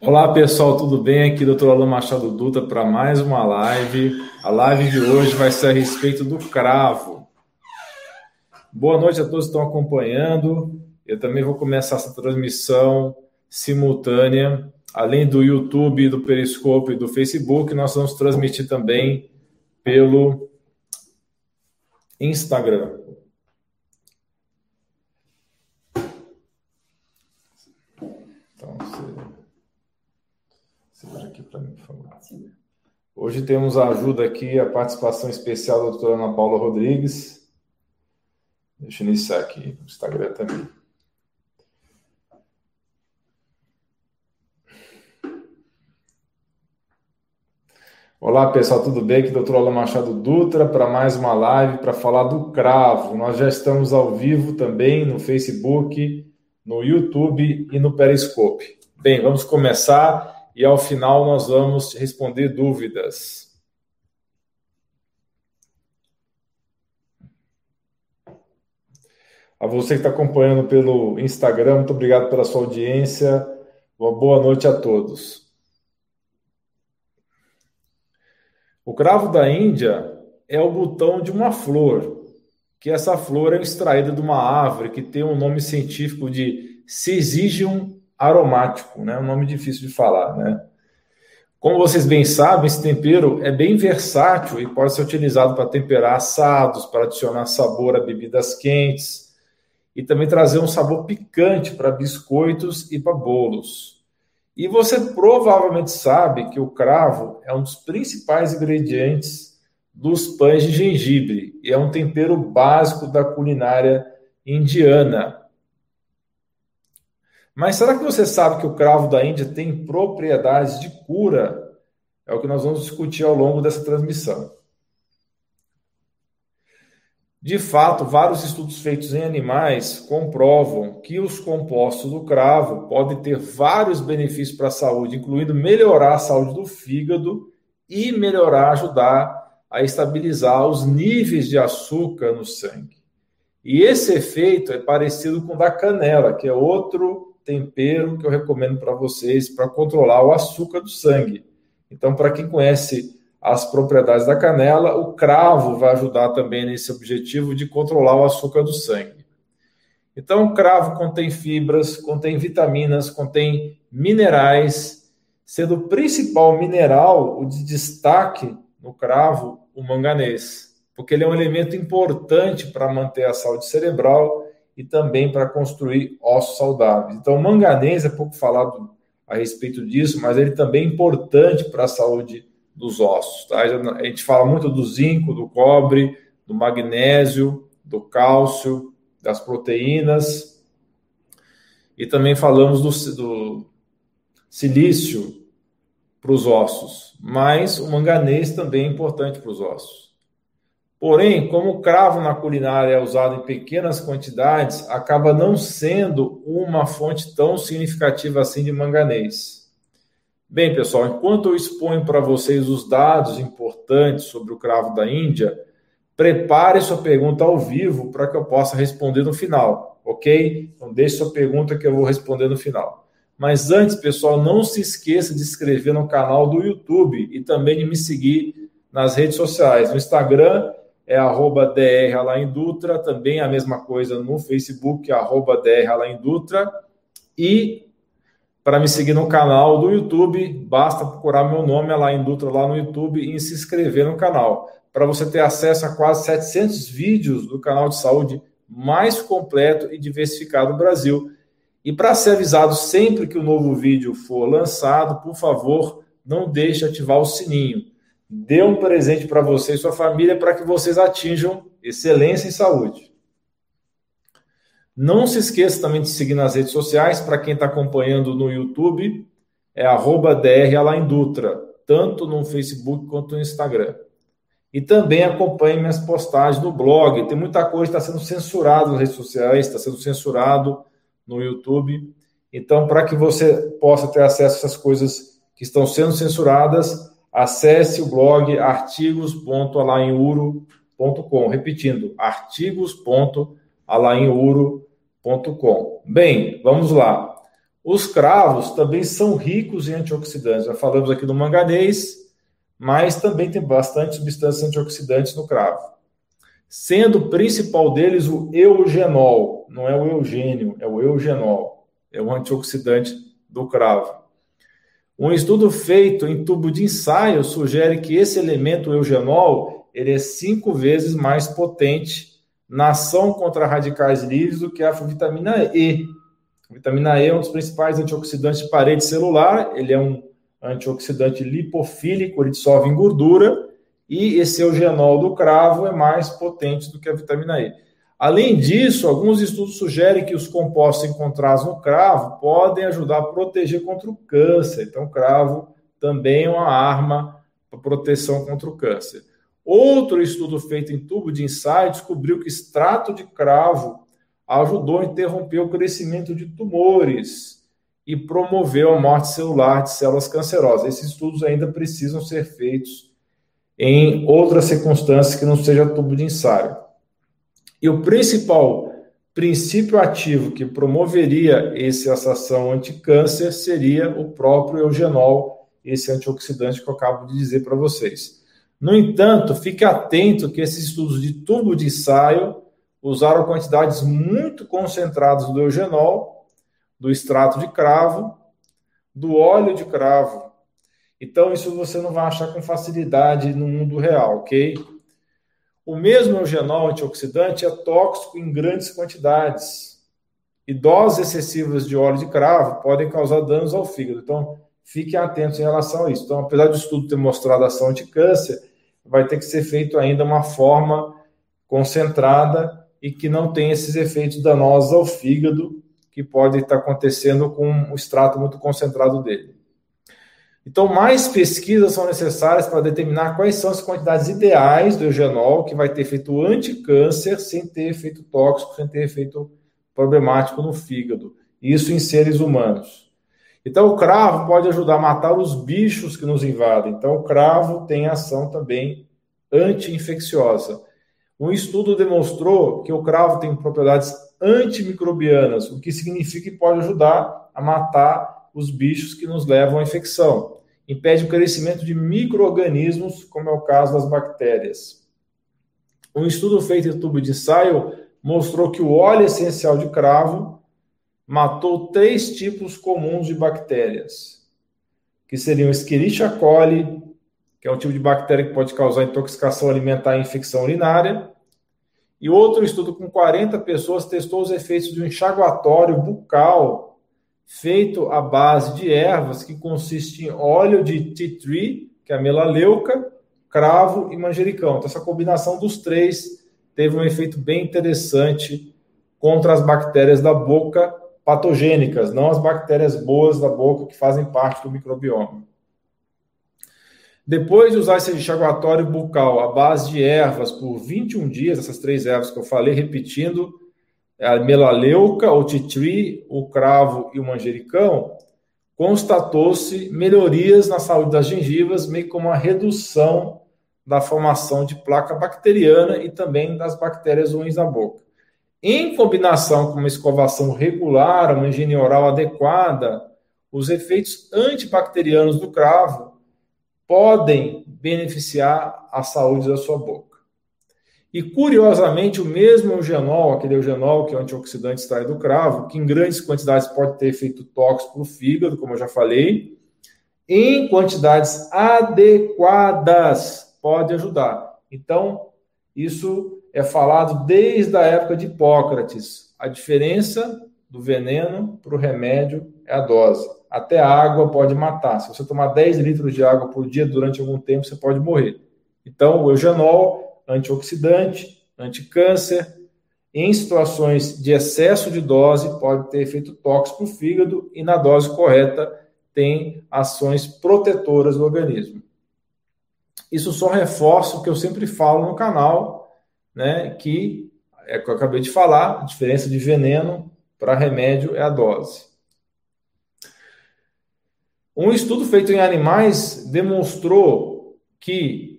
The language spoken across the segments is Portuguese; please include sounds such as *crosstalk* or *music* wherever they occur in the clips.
Olá pessoal, tudo bem? Aqui Dr. Alain Machado Dutra para mais uma live. A live de hoje vai ser a respeito do cravo. Boa noite a todos que estão acompanhando. Eu também vou começar essa transmissão simultânea, além do YouTube, do Periscope e do Facebook, nós vamos transmitir também pelo Instagram. Então, segura aqui para mim, por favor. Hoje temos a ajuda aqui, a participação especial da doutora Ana Paula Rodrigues. Deixa eu iniciar aqui no Instagram também. Olá pessoal, tudo bem? Aqui é Dr. Alan Machado Dutra para mais uma live para falar do cravo. Nós já estamos ao vivo também no Facebook, no YouTube e no Periscope. Bem, vamos começar e ao final nós vamos responder dúvidas. A você que está acompanhando pelo Instagram, muito obrigado pela sua audiência. Uma boa noite a todos. O cravo da Índia é o botão de uma flor, que essa flor é extraída de uma árvore que tem um nome científico de Syzygium aromático, né? Um nome difícil de falar, né? Como vocês bem sabem, esse tempero é bem versátil e pode ser utilizado para temperar assados, para adicionar sabor a bebidas quentes e também trazer um sabor picante para biscoitos e para bolos. E você provavelmente sabe que o cravo é um dos principais ingredientes dos pães de gengibre e é um tempero básico da culinária indiana. Mas será que você sabe que o cravo da Índia tem propriedades de cura? É o que nós vamos discutir ao longo dessa transmissão. De fato, vários estudos feitos em animais comprovam que os compostos do cravo podem ter vários benefícios para a saúde, incluindo melhorar a saúde do fígado e melhorar, ajudar a estabilizar os níveis de açúcar no sangue. E esse efeito é parecido com o da canela, que é outro tempero que eu recomendo para vocês para controlar o açúcar do sangue. Então, para quem conhece as propriedades da canela, o cravo vai ajudar também nesse objetivo de controlar o açúcar do sangue. Então, o cravo contém fibras, contém vitaminas, contém minerais, sendo o principal mineral, o de destaque no cravo, o manganês, porque ele é um elemento importante para manter a saúde cerebral e também para construir ossos saudáveis. Então, o manganês é pouco falado a respeito disso, mas ele também é importante para a saúde dos ossos. Tá? A gente fala muito do zinco, do cobre, do magnésio, do cálcio, das proteínas. E também falamos do, do silício para os ossos. Mas o manganês também é importante para os ossos. Porém, como o cravo na culinária é usado em pequenas quantidades, acaba não sendo uma fonte tão significativa assim de manganês. Bem, pessoal, enquanto eu exponho para vocês os dados importantes sobre o cravo da Índia, prepare sua pergunta ao vivo para que eu possa responder no final, ok? Então, deixe sua pergunta que eu vou responder no final. Mas antes, pessoal, não se esqueça de se inscrever no canal do YouTube e também de me seguir nas redes sociais. No Instagram é arroba Dutra, também a mesma coisa no Facebook, arroba Dutra. E para me seguir no canal do YouTube, basta procurar meu nome em Dutra lá no YouTube e se inscrever no canal. Para você ter acesso a quase 700 vídeos do canal de saúde mais completo e diversificado do Brasil. E para ser avisado sempre que o um novo vídeo for lançado, por favor, não deixe de ativar o sininho. Dê um presente para você e sua família para que vocês atinjam excelência em saúde. Não se esqueça também de seguir nas redes sociais, para quem está acompanhando no YouTube, é arroba Dutra, tanto no Facebook quanto no Instagram. E também acompanhe minhas postagens no blog. Tem muita coisa que está sendo censurada nas redes sociais, está sendo censurado no YouTube. Então, para que você possa ter acesso a essas coisas que estão sendo censuradas, acesse o blog artigos.alainuro.com. Repetindo, artigos.alainuro.com. Bem, vamos lá. Os cravos também são ricos em antioxidantes. Já falamos aqui do manganês, mas também tem bastante substâncias antioxidantes no cravo. Sendo o principal deles o eugenol, não é o eugênio, é o eugenol, é o antioxidante do cravo. Um estudo feito em tubo de ensaio sugere que esse elemento eugenol ele é cinco vezes mais potente na ação contra radicais livres do que a vitamina E. A vitamina E é um dos principais antioxidantes de parede celular, ele é um antioxidante lipofílico, ele dissolve em gordura, e esse eugenol do cravo é mais potente do que a vitamina E. Além disso, alguns estudos sugerem que os compostos encontrados no cravo podem ajudar a proteger contra o câncer. Então, o cravo também é uma arma para proteção contra o câncer. Outro estudo feito em tubo de ensaio descobriu que extrato de cravo ajudou a interromper o crescimento de tumores e promoveu a morte celular de células cancerosas. Esses estudos ainda precisam ser feitos em outras circunstâncias que não seja tubo de ensaio. E o principal princípio ativo que promoveria essa ação anticâncer seria o próprio eugenol, esse antioxidante que eu acabo de dizer para vocês. No entanto, fique atento que esses estudos de tubo de ensaio usaram quantidades muito concentradas do eugenol, do extrato de cravo, do óleo de cravo. Então, isso você não vai achar com facilidade no mundo real, ok? O mesmo eugenol antioxidante é tóxico em grandes quantidades. E doses excessivas de óleo de cravo podem causar danos ao fígado. Então, fiquem atentos em relação a isso. Então, apesar do estudo ter mostrado ação anticâncer, vai ter que ser feito ainda uma forma concentrada e que não tem esses efeitos danosos ao fígado que pode estar acontecendo com o extrato muito concentrado dele. Então, mais pesquisas são necessárias para determinar quais são as quantidades ideais do eugenol que vai ter efeito anticâncer sem ter efeito tóxico, sem ter efeito problemático no fígado. Isso em seres humanos. Então, o cravo pode ajudar a matar os bichos que nos invadem. Então, o cravo tem ação também anti-infecciosa. Um estudo demonstrou que o cravo tem propriedades antimicrobianas, o que significa que pode ajudar a matar os bichos que nos levam à infecção. Impede o crescimento de micro-organismos, como é o caso das bactérias. Um estudo feito em tubo de ensaio mostrou que o óleo essencial de cravo matou três tipos comuns de bactérias, que seriam Escherichia coli, que é um tipo de bactéria que pode causar intoxicação alimentar e infecção urinária, e outro estudo com 40 pessoas testou os efeitos de um enxaguatório bucal feito à base de ervas que consiste em óleo de tea tree, que é a melaleuca, cravo e manjericão. Então, essa combinação dos três teve um efeito bem interessante contra as bactérias da boca patogênicas, não as bactérias boas da boca que fazem parte do microbioma. Depois de usar esse enxaguatório bucal à base de ervas por 21 dias, essas três ervas que eu falei, repetindo, a melaleuca, o titri, o cravo e o manjericão, constatou-se melhorias na saúde das gengivas, meio como uma redução da formação de placa bacteriana e também das bactérias ruins da boca. Em combinação com uma escovação regular, uma higiene oral adequada, os efeitos antibacterianos do cravo podem beneficiar a saúde da sua boca. E curiosamente, o mesmo eugenol, aquele eugenol que é o antioxidante extraído do cravo, que em grandes quantidades pode ter efeito tóxico para o fígado, como eu já falei, em quantidades adequadas pode ajudar. Então, isso é falado desde a época de Hipócrates. A diferença do veneno para o remédio é a dose. Até a água pode matar. Se você tomar 10 litros de água por dia durante algum tempo, você pode morrer. Então, o eugenol antioxidante, anticâncer. Em situações de excesso de dose, pode ter efeito tóxico no fígado e, na dose correta, tem ações protetoras do organismo. Isso só reforça o que eu sempre falo no canal, né, que é o que eu acabei de falar, a diferença de veneno para remédio é a dose. Um estudo feito em animais demonstrou que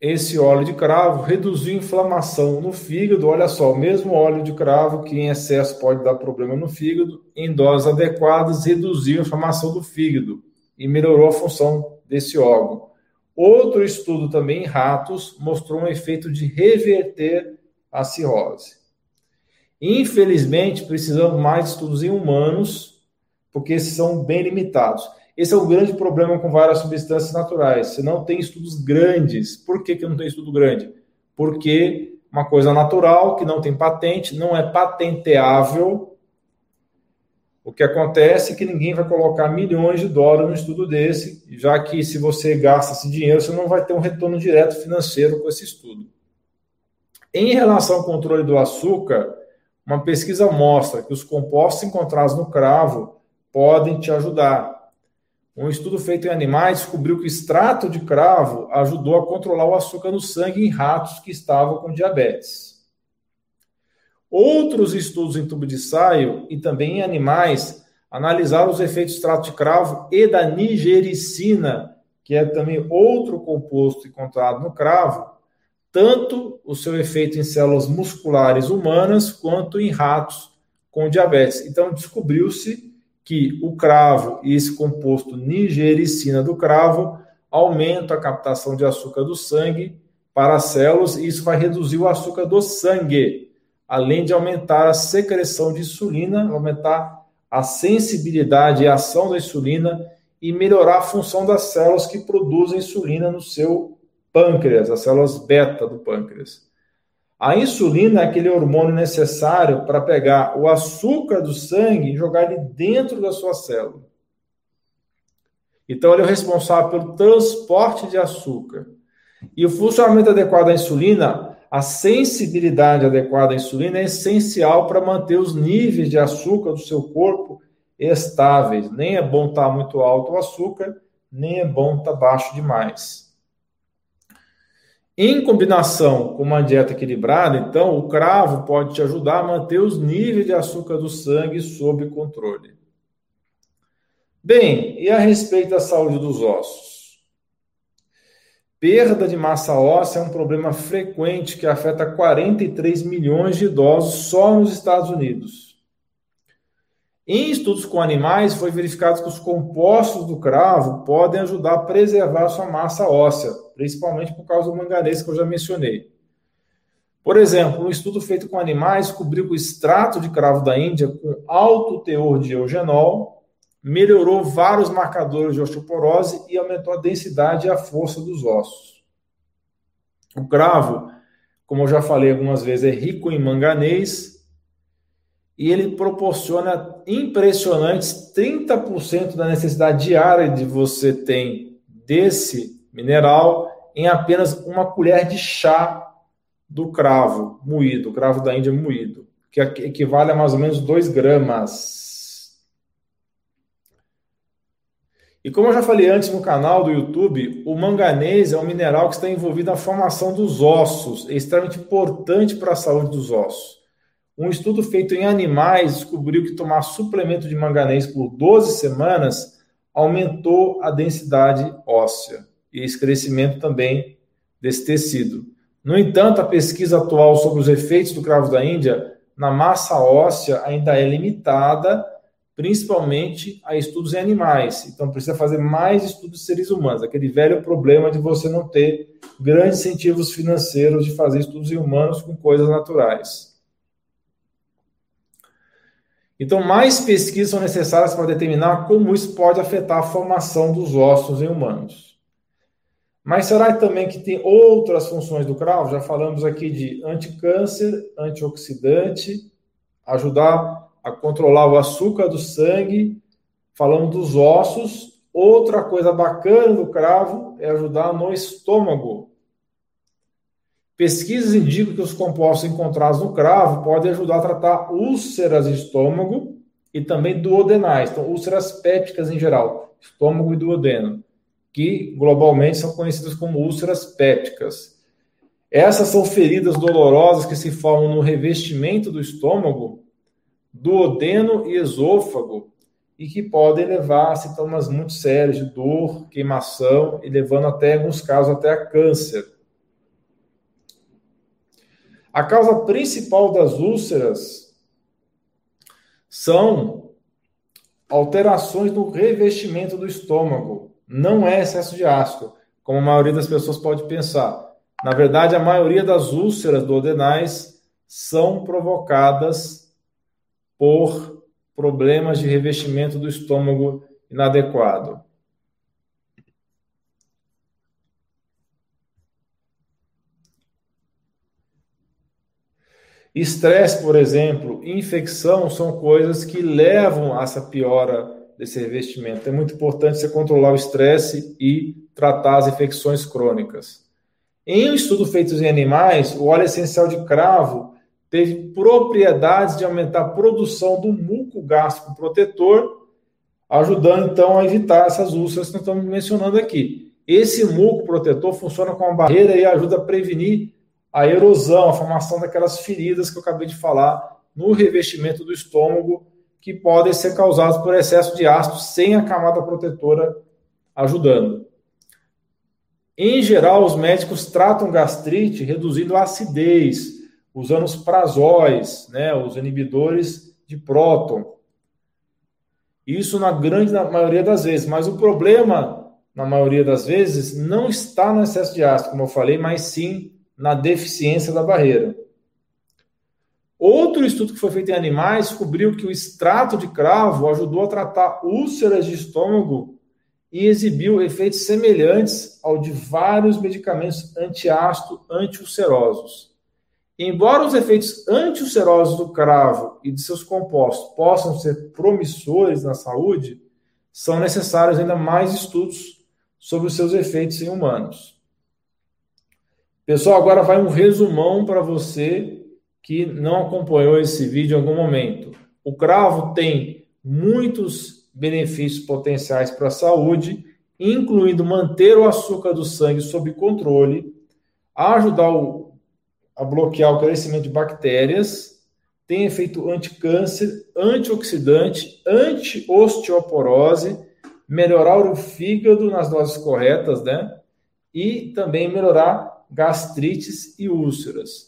esse óleo de cravo reduziu inflamação no fígado. Olha só, o mesmo óleo de cravo que em excesso pode dar problema no fígado, em doses adequadas reduziu a inflamação do fígado e melhorou a função desse órgão. Outro estudo também em ratos mostrou um efeito de reverter a cirrose. Infelizmente, precisamos mais estudos em humanos, porque são bem limitados. Esse é o grande problema com várias substâncias naturais. Você não tem estudos grandes. Por que, que não tem estudo grande? Porque uma coisa natural, que não tem patente, não é patenteável. O que acontece é que ninguém vai colocar milhões de dólares no estudo desse, já que se você gasta esse dinheiro, você não vai ter um retorno direto financeiro com esse estudo. Em relação ao controle do açúcar, uma pesquisa mostra que os compostos encontrados no cravo podem te ajudar. Um estudo feito em animais descobriu que o extrato de cravo ajudou a controlar o açúcar no sangue em ratos que estavam com diabetes. Outros estudos em tubo de saio e também em animais analisaram os efeitos do extrato de cravo e da nigericina, que é também outro composto encontrado no cravo, tanto o seu efeito em células musculares humanas quanto em ratos com diabetes. Então, descobriu-se que o cravo e esse composto nigericina do cravo aumenta a captação de açúcar do sangue para as células e isso vai reduzir o açúcar do sangue, além de aumentar a secreção de insulina, aumentar a sensibilidade e a ação da insulina e melhorar a função das células que produzem insulina no seu pâncreas, as células beta do pâncreas. A insulina é aquele hormônio necessário para pegar o açúcar do sangue e jogar ele dentro da sua célula. Então, ele é o responsável pelo transporte de açúcar. E o funcionamento adequado da insulina, a sensibilidade adequada à insulina é essencial para manter os níveis de açúcar do seu corpo estáveis. Nem é bom estar muito alto o açúcar, nem é bom estar baixo demais. Em combinação com uma dieta equilibrada, então, o cravo pode te ajudar a manter os níveis de açúcar do sangue sob controle. Bem, e a respeito da saúde dos ossos? Perda de massa óssea é um problema frequente que afeta 43 milhões de idosos só nos Estados Unidos. Em estudos com animais, foi verificado que os compostos do cravo podem ajudar a preservar sua massa óssea, principalmente por causa do manganês que eu já mencionei. Por exemplo, um estudo feito com animais descobriu que o extrato de cravo da Índia, com alto teor de eugenol, melhorou vários marcadores de osteoporose e aumentou a densidade e a força dos ossos. O cravo, como eu já falei algumas vezes, é rico em manganês, e ele proporciona impressionantes 30% da necessidade diária de você tem desse mineral em apenas uma colher de chá do cravo moído, cravo da Índia moído, que equivale a mais ou menos 2 gramas. E como eu já falei antes no canal do YouTube, o manganês é um mineral que está envolvido na formação dos ossos, é extremamente importante para a saúde dos ossos. Um estudo feito em animais descobriu que tomar suplemento de manganês por 12 semanas aumentou a densidade óssea e esse crescimento também desse tecido. No entanto, a pesquisa atual sobre os efeitos do cravo da Índia na massa óssea ainda é limitada, principalmente a estudos em animais. Então, precisa fazer mais estudos em seres humanos. Aquele velho problema de você não ter grandes incentivos financeiros de fazer estudos em humanos com coisas naturais. Então, mais pesquisas são necessárias para determinar como isso pode afetar a formação dos ossos em humanos. Mas será também que tem outras funções do cravo? Já falamos aqui de anticâncer, antioxidante, ajudar a controlar o açúcar do sangue, falando dos ossos. Outra coisa bacana do cravo é ajudar no estômago, Pesquisas indicam que os compostos encontrados no cravo podem ajudar a tratar úlceras de estômago e também duodenais, então úlceras pépticas em geral, estômago e duodeno, que globalmente são conhecidas como úlceras pépticas. Essas são feridas dolorosas que se formam no revestimento do estômago, duodeno e esôfago, e que podem levar a sintomas muito sérios de dor, queimação e levando até, em alguns casos, até a câncer. A causa principal das úlceras são alterações no revestimento do estômago. Não é excesso de ácido, como a maioria das pessoas pode pensar. Na verdade, a maioria das úlceras duodenais são provocadas por problemas de revestimento do estômago inadequado. Estresse, por exemplo, infecção são coisas que levam a essa piora desse revestimento. É muito importante você controlar o estresse e tratar as infecções crônicas. Em um estudo feito em animais, o óleo essencial de cravo teve propriedades de aumentar a produção do muco gástrico protetor, ajudando então a evitar essas úlceras que nós estamos mencionando aqui. Esse muco protetor funciona como uma barreira e ajuda a prevenir a erosão, a formação daquelas feridas que eu acabei de falar no revestimento do estômago, que podem ser causadas por excesso de ácido sem a camada protetora ajudando. Em geral, os médicos tratam gastrite reduzindo a acidez, usando os prazóis, né, os inibidores de próton. Isso na grande maioria das vezes, mas o problema, na maioria das vezes, não está no excesso de ácido, como eu falei, mas sim na deficiência da barreira. Outro estudo que foi feito em animais descobriu que o extrato de cravo ajudou a tratar úlceras de estômago e exibiu efeitos semelhantes ao de vários medicamentos antiácido antiulcerosos. Embora os efeitos antiulcerosos do cravo e de seus compostos possam ser promissores na saúde, são necessários ainda mais estudos sobre os seus efeitos em humanos. Pessoal, agora vai um resumão para você que não acompanhou esse vídeo em algum momento. O cravo tem muitos benefícios potenciais para a saúde, incluindo manter o açúcar do sangue sob controle, ajudar o, a bloquear o crescimento de bactérias, tem efeito anticâncer, antioxidante, anti-osteoporose, melhorar o fígado nas doses corretas, né? E também melhorar gastrites e úlceras.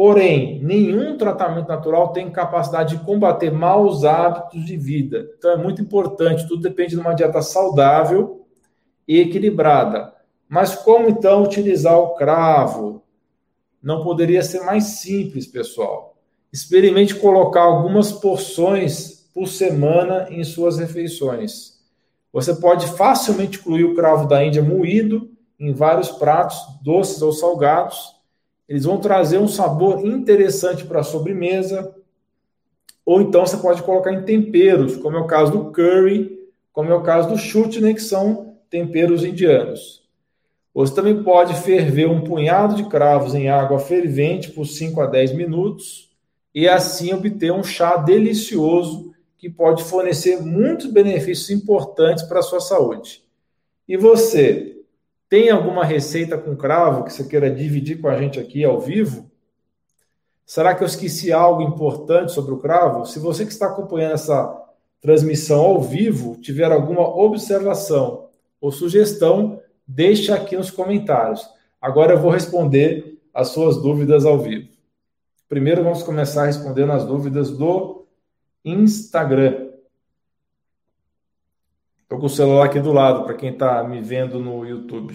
Porém, nenhum tratamento natural tem capacidade de combater maus hábitos de vida. Então é muito importante, tudo depende de uma dieta saudável e equilibrada. Mas como então utilizar o cravo? Não poderia ser mais simples, pessoal. Experimente colocar algumas porções por semana em suas refeições. Você pode facilmente incluir o cravo da Índia moído em vários pratos, doces ou salgados. Eles vão trazer um sabor interessante para a sobremesa. Ou então você pode colocar em temperos, como é o caso do curry, como é o caso do chutney, que são temperos indianos. Você também pode ferver um punhado de cravos em água fervente por 5 a 10 minutos e assim obter um chá delicioso que pode fornecer muitos benefícios importantes para a sua saúde. E você, tem alguma receita com cravo que você queira dividir com a gente aqui ao vivo? Será que eu esqueci algo importante sobre o cravo? Se você que está acompanhando essa transmissão ao vivo tiver alguma observação ou sugestão, deixe aqui nos comentários. Agora eu vou responder as suas dúvidas ao vivo. Primeiro vamos começar respondendo as dúvidas do Instagram. Estou com o celular aqui do lado, para quem está me vendo no YouTube.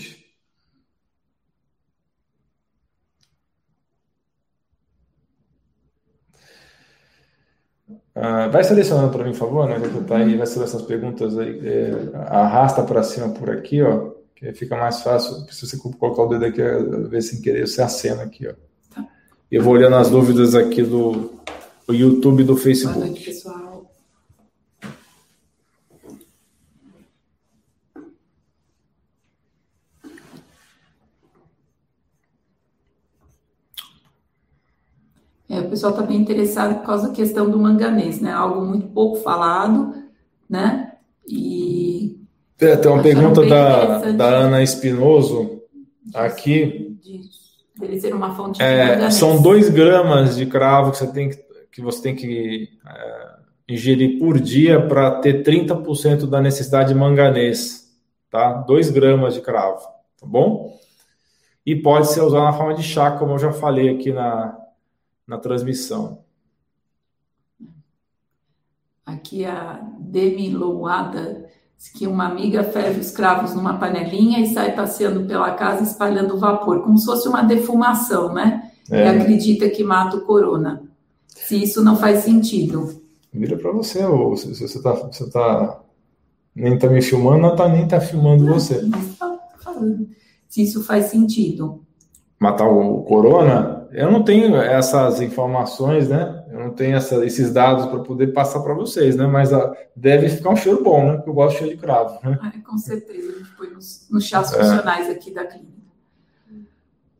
Ah, vai selecionando para mim, por favor, né? Tá aí, vai selecionar essas perguntas aí. É, arrasta para cima por aqui, ó. Que fica mais fácil. Se você colocar o dedo aqui, ver sem querer, você acena aqui, ó. Tá. Eu vou olhando as dúvidas aqui do, do YouTube e do Facebook. Boa noite, pessoal. É, o pessoal está bem interessado por causa da questão do manganês, né? Algo muito pouco falado, né? E. É, tem uma pergunta da, da Ana Espinoso aqui. Dele ser uma fonte é, São dois gramas de cravo que você tem que, que, você tem que é, ingerir por dia para ter 30% da necessidade de manganês, tá? 2 gramas de cravo, tá bom? E pode ser usado na forma de chá, como eu já falei aqui na, na transmissão. Aqui a Demi Louada que uma amiga ferve os cravos numa panelinha e sai passeando pela casa espalhando vapor, como se fosse uma defumação, né? É. E acredita que mata o corona. Se isso não faz sentido. Vira para você, ou se você tá, você tá nem tá me filmando, não tá nem tá filmando não, você. Tá. Se isso faz sentido. Matar o corona, eu não tenho essas informações, né? Eu não tenho essa, esses dados para poder passar para vocês, né? Mas a, ah, deve ficar um cheiro bom, né? Porque eu gosto de cheiro de cravo. Né? Ah, com certeza, a gente põe nos, nos chás é. funcionais aqui da clínica.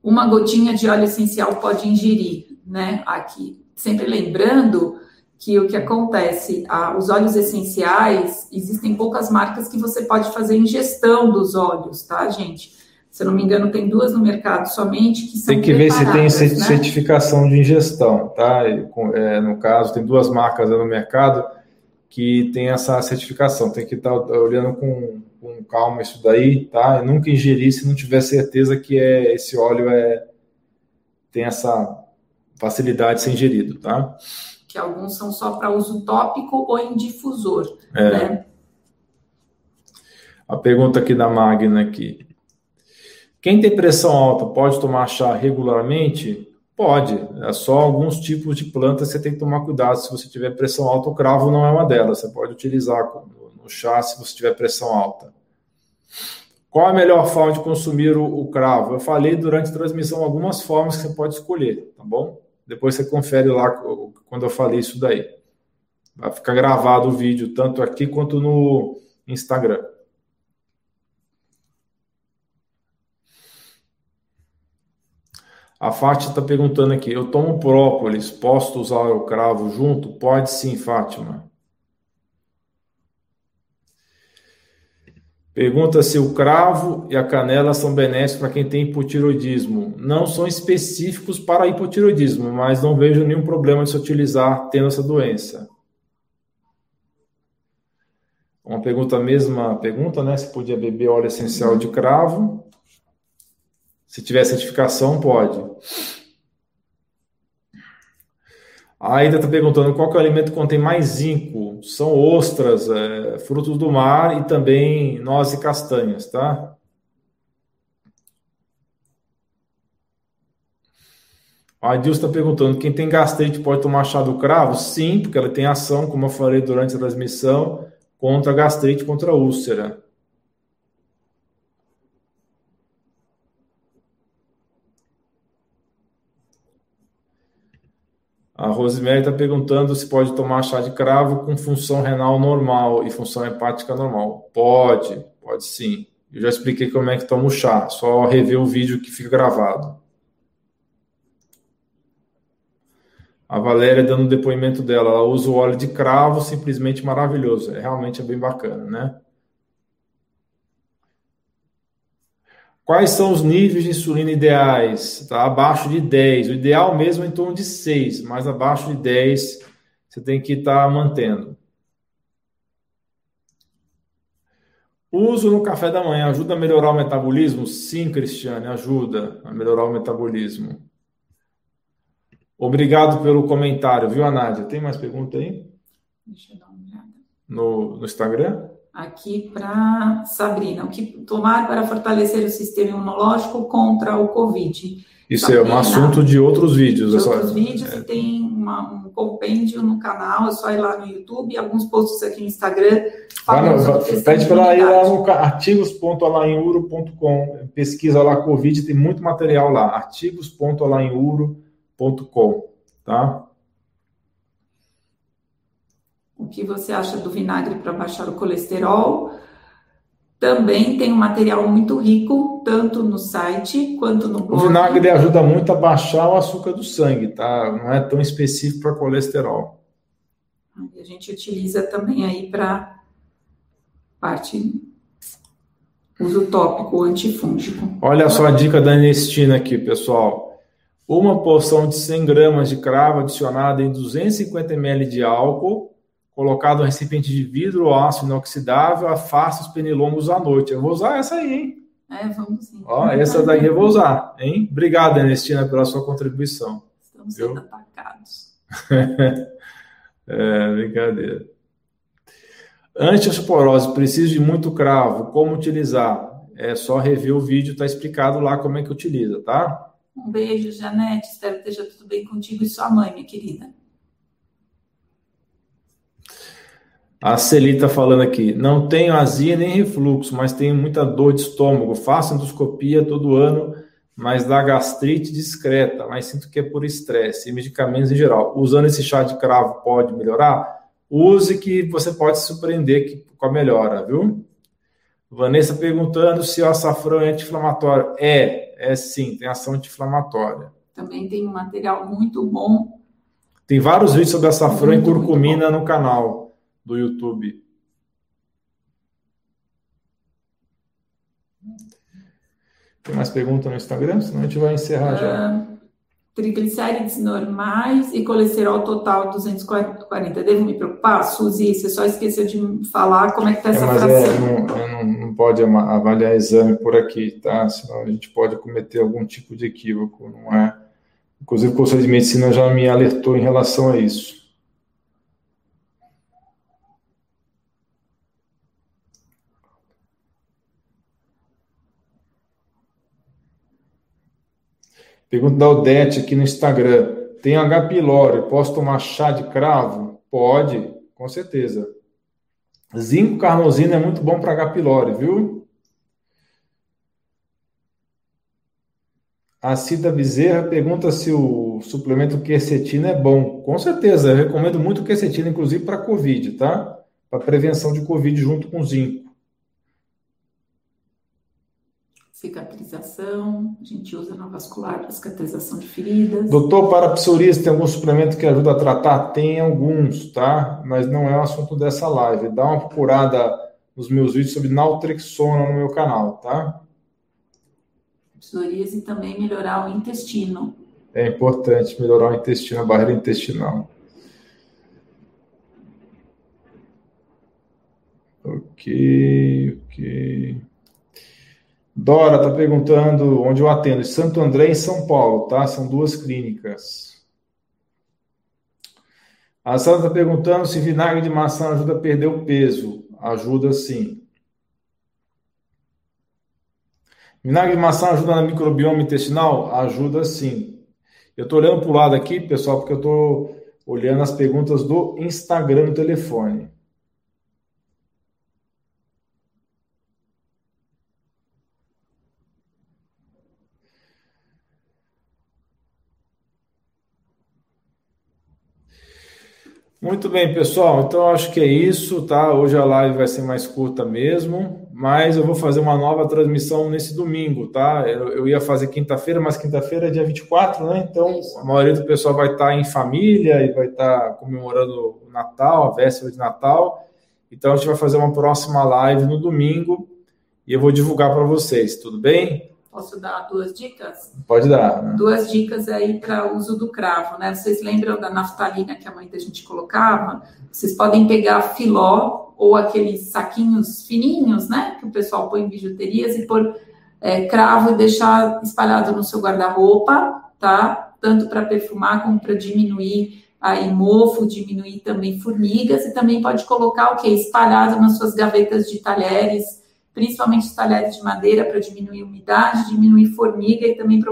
Uma gotinha de óleo essencial pode ingerir, né? Aqui, sempre lembrando que o que acontece, ah, os óleos essenciais, existem poucas marcas que você pode fazer ingestão dos óleos, tá, gente? Se eu não me engano, tem duas no mercado somente que são Tem que ver se tem né? certificação de ingestão, tá? É, no caso, tem duas marcas no mercado que tem essa certificação. Tem que estar tá olhando com, com calma isso daí, tá? Eu nunca ingerir se não tiver certeza que é, esse óleo é, tem essa facilidade de ser ingerido, tá? Que alguns são só para uso tópico ou em difusor, é. né? A pergunta aqui da Magna aqui. Quem tem pressão alta pode tomar chá regularmente? Pode. É só alguns tipos de plantas que você tem que tomar cuidado. Se você tiver pressão alta, o cravo não é uma delas. Você pode utilizar no chá se você tiver pressão alta. Qual a melhor forma de consumir o, o, cravo? Eu falei durante a transmissão algumas formas que você pode escolher, tá bom? Depois você confere lá quando eu falei isso daí. Vai ficar gravado o vídeo tanto aqui quanto no Instagram. A Fátima está perguntando aqui: eu tomo própolis, posso usar o cravo junto? Pode sim, Fátima. Pergunta se o cravo e a canela são benéficos para quem tem hipotiroidismo. Não são específicos para hipotiroidismo, mas não vejo nenhum problema de se utilizar tendo essa doença. Uma pergunta, mesma pergunta, né? Se podia beber óleo essencial de cravo. Se tiver certificação, pode. A Aida está perguntando qual é o alimento que contém mais zinco. São ostras, é, frutos do mar e também nozes e castanhas, tá? A Dilson está perguntando: quem tem gastrite pode tomar chá do cravo? Sim, porque ela tem ação, como eu falei durante a transmissão, contra gastrite, contra úlcera. A Rosemary está perguntando se pode tomar chá de cravo com função renal normal e função hepática normal. Pode, pode sim. Eu já expliquei como é que toma o chá, só rever o vídeo que fica gravado. A Valéria dando o depoimento dela, ela usa o óleo de cravo, simplesmente maravilhoso. É realmente é bem bacana, né? Quais são os níveis de insulina ideais? Tá? Abaixo de 10. O ideal mesmo é em torno de 6, mas abaixo de 10 você tem que estar tá mantendo. Uso no café da manhã ajuda a melhorar o metabolismo? Sim, Cristiane, ajuda a melhorar o metabolismo. Obrigado pelo comentário, viu, Anádia? Tem mais pergunta aí? Deixa eu dar uma olhada. No, no Instagram? Aqui para Sabrina, o que tomar para fortalecer o sistema imunológico contra o Covid. Isso Sabrina, é um assunto de outros vídeos. De outros vídeos, é. e tem uma, um compêndio no canal, é só ir lá no YouTube, alguns posts aqui no Instagram. no, pede para ir lá no artigos.alainuro.com, pesquisa lá Covid, tem muito material lá, artigos.alainuro.com, tá? O que você acha do vinagre para baixar o colesterol. Também tem um material muito rico, tanto no site quanto no blog. O vinagre ajuda muito a baixar o açúcar do sangue, tá? Não é tão específico para colesterol. a gente utiliza também aí para parte uso tópico antifúngico. Olha só a dica da Anestina aqui, pessoal. Uma porção de 100 gramas de cravo adicionada em 250 ml de álcool colocado no recipiente de vidro ou aço inoxidável, afasta os pernilongos à noite. Eu vou usar essa aí, hein? É, vamos sim. Ó, essa daí eu vou usar, hein? Obrigado, Ernestina, pela sua contribuição. estamos sendo atacados. *laughs* é, brincadeira. Antiosporose, preciso de muito cravo, como utilizar? É só rever o vídeo, está explicado lá como é que utiliza, tá? Um beijo, Janete, espero que esteja tudo bem contigo e sua mãe, minha querida. A Celita falando aqui, não tenho azia nem refluxo, mas tenho muita dor de estômago, faço endoscopia todo ano, mas dá gastrite discreta, mas sinto que é por estresse e medicamentos em geral. Usando esse chá de cravo pode melhorar? use que você pode se surpreender com a melhora, viu? Vanessa perguntando se o açafrão é anti-inflamatório. É, é sim, tem ação anti-inflamatória. Também tem um material muito bom. Tem vários vídeos sobre açafrão muito, e curcumina no canal do YouTube. Tem mais perguntas no Instagram? Senão a gente vai encerrar já. Ah, triglicérides normais e colesterol total 240. Devo me preocupar? Suzy, você só esqueceu de falar como é que está essa é, mas fração. É, não, não, não, pode avaliar exame por aqui, tá? Senão a gente pode cometer algum tipo de equívoco, não é? Inclusive o Conselho de Medicina já me alertou em relação a isso. Pergunta da Odete aqui no Instagram. Tem H. pylori, posso tomar chá de cravo? Pode, com certeza. Zinco carnosina é muito bom para H. pylori, viu? A Cida Bezerra pergunta se o suplemento quercetina é bom. Com certeza, eu recomendo muito quercetina, inclusive para Covid, tá? Para prevenção de Covid junto com zinco. Cicatrização, a gente usa na vascular para cicatrização de feridas. Doutor, para psoríase tem algum suplemento que ajuda a tratar? Tem alguns, tá? Mas não é o assunto dessa live. Dá uma procurada nos meus vídeos sobre naltrexona no meu canal, tá? Psoríase também melhorar o intestino. É importante melhorar o intestino, a barreira intestinal. Ok, ok. Dora está perguntando onde eu atendo. Santo André, em São Paulo, tá? São duas clínicas. A Sara está perguntando se vinagre de maçã ajuda a perder o peso. Ajuda sim. Vinagre de maçã ajuda na microbioma intestinal? Ajuda sim. Eu estou olhando para o lado aqui, pessoal, porque eu estou olhando as perguntas do Instagram no telefone. Muito bem, pessoal. Então acho que é isso, tá? Hoje a live vai ser mais curta mesmo, mas eu vou fazer uma nova transmissão nesse domingo, tá? Eu, eu ia fazer quinta-feira, mas quinta-feira é dia 24, né? Então a maioria do pessoal vai estar em família e vai estar comemorando o Natal, a véspera de Natal. Então a gente vai fazer uma próxima live no domingo e eu vou divulgar para vocês, tudo bem? Posso dar duas dicas? Pode dar. Né? Duas dicas aí para uso do cravo, né? Vocês lembram da naftalina que a mãe da gente colocava? Vocês podem pegar filó ou aqueles saquinhos fininhos, né? Que o pessoal põe em bijuterias e pôr é, cravo e deixar espalhado no seu guarda-roupa, tá? Tanto para perfumar como para diminuir aí mofo, diminuir também formigas e também pode colocar o que? Espalhado nas suas gavetas de talheres principalmente os talheres de madeira para diminuir a umidade, diminuir formiga e também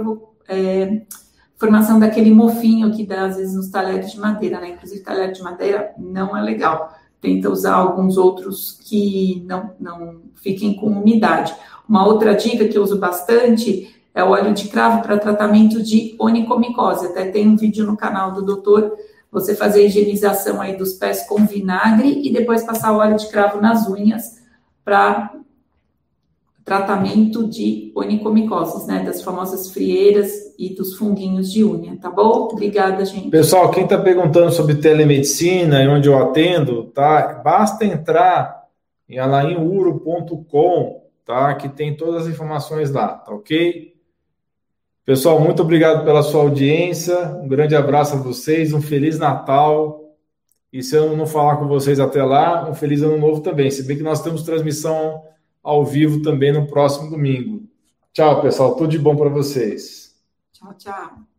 é, formação daquele mofinho que dá às vezes nos talheres de madeira, né? Inclusive talher de madeira não é legal. Tenta usar alguns outros que não, não fiquem com umidade. Uma outra dica que eu uso bastante é o óleo de cravo para tratamento de onicomicose. Até tem um vídeo no canal do doutor você fazer a higienização aí dos pés com vinagre e depois passar o óleo de cravo nas unhas para tratamento de onicomicoses, né? Das famosas frieiras e dos funguinhos de unha, tá bom? Obrigada, gente. Pessoal, quem está perguntando sobre telemedicina e onde eu atendo, tá? Basta entrar em alainuro.com, tá? Que tem todas as informações lá, tá ok? Pessoal, muito obrigado pela sua audiência. Um grande abraço a vocês, um feliz Natal. E se eu não falar com vocês até lá, um feliz ano novo também. Se bem que nós temos transmissão ao vivo também no próximo domingo. Tchau, pessoal. Tudo de bom para vocês. Tchau, tchau.